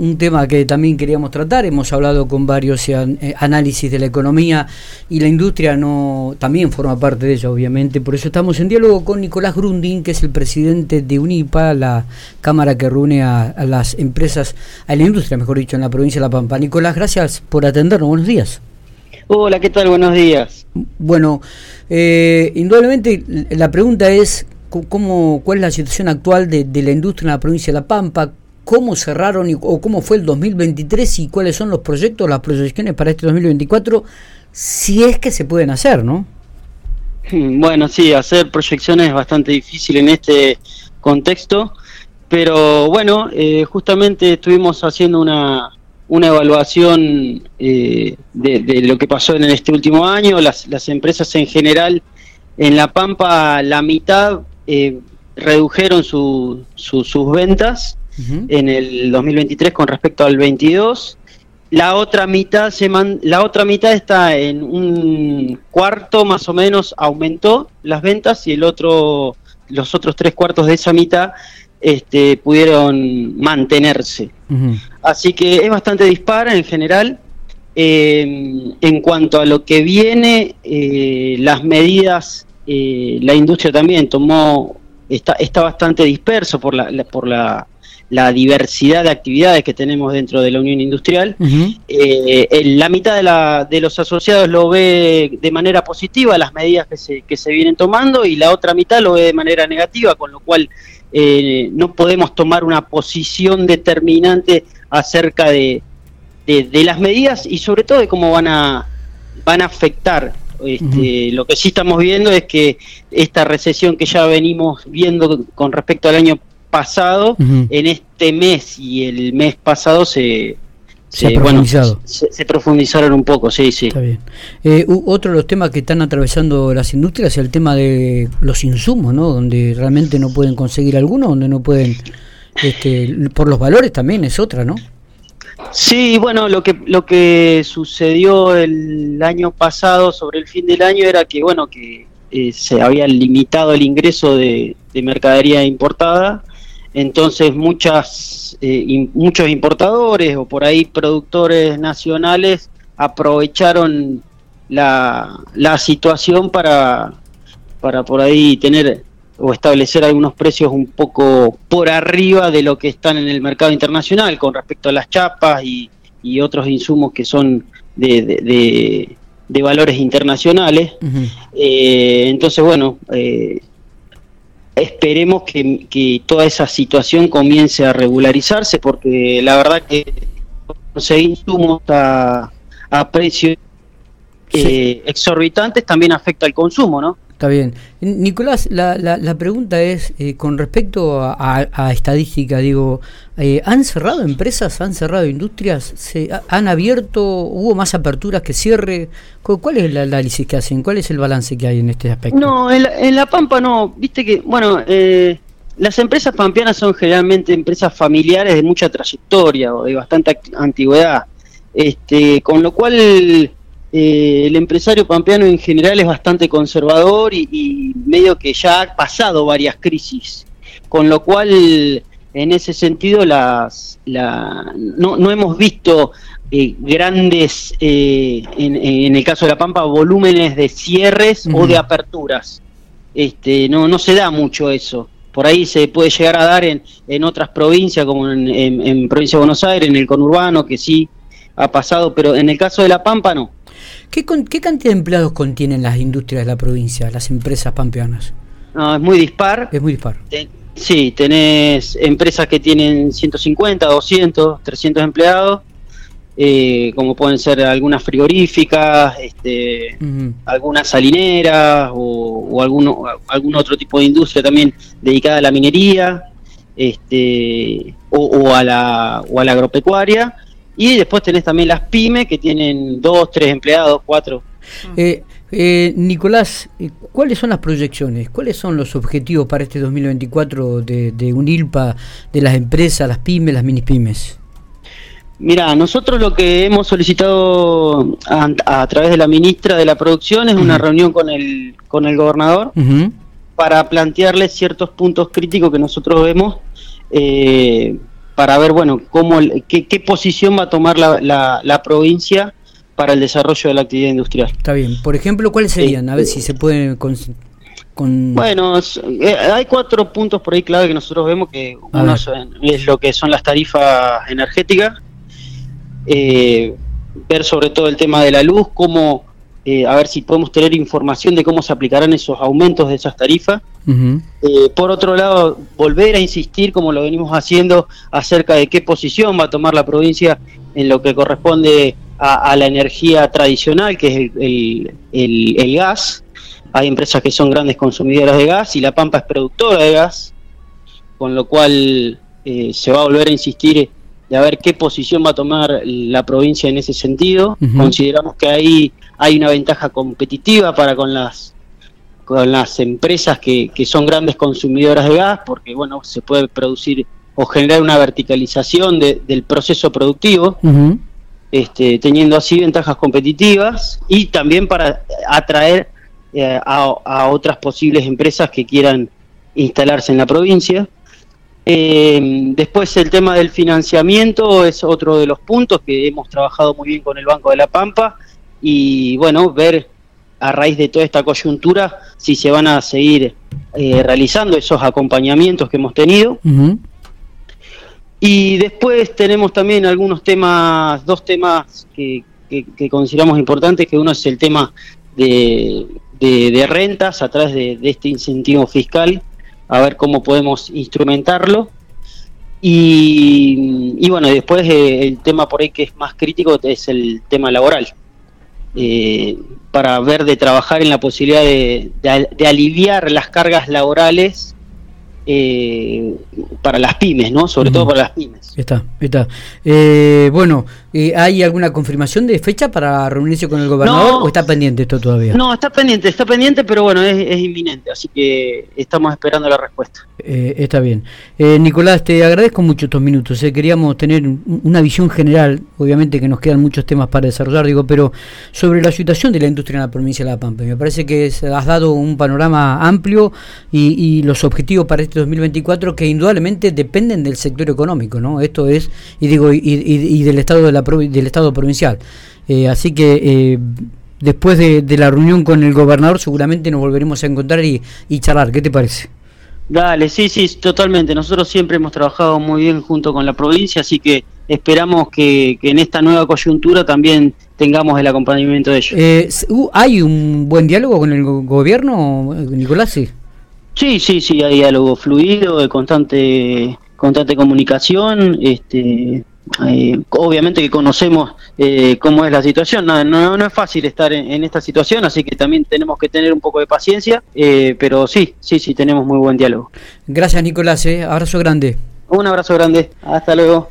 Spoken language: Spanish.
un tema que también queríamos tratar. Hemos hablado con varios eh, análisis de la economía y la industria no también forma parte de ello, obviamente. Por eso estamos en diálogo con Nicolás Grundin, que es el presidente de UNIPA, la cámara que reúne a, las empresas, a la industria, mejor dicho, en la provincia de La Pampa. Nicolás, gracias por atendernos. Buenos días. Hola, ¿qué tal? Buenos días. Bueno, eh, indudablemente la pregunta es cómo, cuál es la situación actual de, la industria en la provincia de La Pampa, cómo cerraron o cómo fue el 2023 y cuáles son los proyectos, las proyecciones para este 2024, si es que se pueden hacer, ¿no? Bueno, sí, hacer proyecciones es bastante difícil en este contexto, pero bueno, eh, justamente estuvimos haciendo una, una evaluación eh, de, lo que pasó en este último año, las, las empresas en general en La Pampa, la mitad eh, redujeron sus ventas en el 2023 con respecto al 22. La otra mitad se la otra mitad está en un cuarto más o menos aumentó las ventas y el otro los otros tres cuartos de esa mitad este, pudieron mantenerse. Así que es bastante dispara en general. Eh, en cuanto a lo que viene, eh, las medidas eh, la industria también tomó, está, está bastante disperso por la, por la, diversidad de actividades que tenemos dentro de la Unión Industrial. Eh, la mitad de, la, de los asociados lo ve de manera positiva las medidas que se, que se vienen tomando y la otra mitad lo ve de manera negativa, con lo cual eh, no podemos tomar una posición determinante acerca de, de, las medidas y sobre todo de cómo van a, van a afectar este, Lo que sí estamos viendo es que esta recesión que ya venimos viendo con respecto al año pasado, en este mes y el mes pasado se, se, se, profundizaron un poco, sí, sí. Está bien. Eh, otro de los temas que están atravesando las industrias es el tema de los insumos, ¿no? Donde realmente no pueden conseguir algunos, donde no pueden, este, por los valores también es otra, ¿no? Sí, bueno, lo que lo que sucedió el año pasado sobre el fin del año era que bueno que eh, se había limitado el ingreso de, mercadería importada, entonces muchas eh, muchos importadores o por ahí productores nacionales aprovecharon la, la situación para para por ahí tener o establecer algunos precios un poco por arriba de lo que están en el mercado internacional con respecto a las chapas y, otros insumos que son de, de, valores internacionales. Eh, entonces, bueno, eh, esperemos que, toda esa situación comience a regularizarse porque la verdad que conseguir insumos a, a precios eh, exorbitantes también afecta al consumo, ¿no? Está bien. Nicolás, la, la, pregunta es, eh, con respecto a, estadística, digo, eh, ¿han cerrado empresas, han cerrado industrias, se han abierto, hubo más aperturas que cierre? ¿Cuál es el análisis que hacen? ¿Cuál es el balance que hay en este aspecto? No, en la, Pampa no, viste que, bueno, eh, las empresas pampeanas son generalmente empresas familiares de mucha trayectoria o de bastante antigüedad, este, con lo cual eh, el empresario pampeano en general es bastante conservador y, medio que ya ha pasado varias crisis, con lo cual en ese sentido las, no, no hemos visto eh, grandes, eh, en, el caso de La Pampa, volúmenes de cierres o de aperturas. Este, no, no se da mucho eso. Por ahí se puede llegar a dar en, en otras provincias, como en, en provincia de Buenos Aires, en el conurbano, que sí ha pasado, pero en el caso de La Pampa no. ¿Qué, ¿Qué cantidad de empleados contienen las industrias de la provincia, las empresas pampeanas? No, es muy dispar. Es muy dispar. sí, tenés empresas que tienen 150, 200, 300 empleados, eh, como pueden ser algunas frigoríficas, este, algunas salineras o, o alguno, algún otro tipo de industria también dedicada a la minería este, o, o, a la, o a la agropecuaria y después tenés también las pymes que tienen dos, tres empleados, cuatro. Eh, eh, Nicolás, eh, ¿cuáles son las proyecciones? ¿Cuáles son los objetivos para este 2024 de, de UNILPA, de las empresas, las pymes, las mini pymes? Mira, nosotros lo que hemos solicitado a, través de la ministra de la Producción es una reunión con el, con el gobernador para plantearle ciertos puntos críticos que nosotros vemos para ver, bueno, cómo, qué, qué posición va a tomar la, la, la, provincia para el desarrollo de la actividad industrial. Está bien. Por ejemplo, ¿cuáles serían? A ver si se pueden... Con, con... Bueno, eh, hay cuatro puntos por ahí clave que nosotros vemos que uno es lo que son las tarifas energéticas, eh, ver sobre todo el tema de la luz, cómo eh, a ver si podemos tener información de cómo se aplicarán esos aumentos de esas tarifas. eh, por otro lado, volver a insistir, como lo venimos haciendo, acerca de qué posición va a tomar la provincia en lo que corresponde a, a la energía tradicional, que es el, el, el, el, gas. Hay empresas que son grandes consumidoras de gas y La Pampa es productora de gas, con lo cual eh, se va a volver a insistir de a ver qué posición va a tomar la provincia en ese sentido. Uh -huh. Consideramos que ahí hay una ventaja competitiva para con las con las empresas que, que, son grandes consumidoras de gas, porque bueno, se puede producir o generar una verticalización de, del proceso productivo, uh -huh. este, teniendo así ventajas competitivas y también para atraer eh, a, a, otras posibles empresas que quieran instalarse en la provincia. Eh, después el tema del financiamiento es otro de los puntos que hemos trabajado muy bien con el Banco de la Pampa y bueno, ver a raíz de toda esta coyuntura si se van a seguir eh, realizando esos acompañamientos que hemos tenido. Uh -huh. Y después tenemos también algunos temas, dos temas que, que, que, consideramos importantes, que uno es el tema de, de, de rentas a través de, de este incentivo fiscal a ver cómo podemos instrumentarlo. Y, y bueno, después eh, el tema por ahí que es más crítico es el tema laboral. Eh, para ver de trabajar en la posibilidad de, de, de aliviar las cargas laborales eh, para las pymes, ¿no? Sobre uh -huh. todo para las pymes. Está, está. Eh, bueno, eh, ¿hay alguna confirmación de fecha para reunirse con el gobernador no, o está pendiente esto todavía? No, está pendiente, está pendiente, pero bueno, es, es inminente, así que estamos esperando la respuesta. Eh, está bien. Eh, Nicolás, te agradezco mucho estos minutos. Eh. Queríamos tener una visión general, obviamente que nos quedan muchos temas para desarrollar, digo, pero sobre la situación de la industria en la provincia de La Pampa. Me parece que has dado un panorama amplio y, y los objetivos para este 2024 que indudablemente dependen del sector económico, ¿no? Esto es, y digo, y, y, y del estado de la del estado provincial. Eh, así que eh, después de, de, la reunión con el gobernador seguramente nos volveremos a encontrar y, y charlar. ¿Qué te parece? Dale, sí, sí, totalmente. Nosotros siempre hemos trabajado muy bien junto con la provincia, así que esperamos que, que en esta nueva coyuntura también tengamos el acompañamiento de ellos. Eh, ¿Hay un buen diálogo con el gobierno, Nicolás? Sí. Sí, sí, sí, hay diálogo fluido, de constante, constante comunicación. Este, eh, obviamente que conocemos eh, cómo es la situación, no, no, no es fácil estar en, en, esta situación, así que también tenemos que tener un poco de paciencia, eh, pero sí, sí, sí, tenemos muy buen diálogo. Gracias Nicolás, abrazo grande. Un abrazo grande, hasta luego.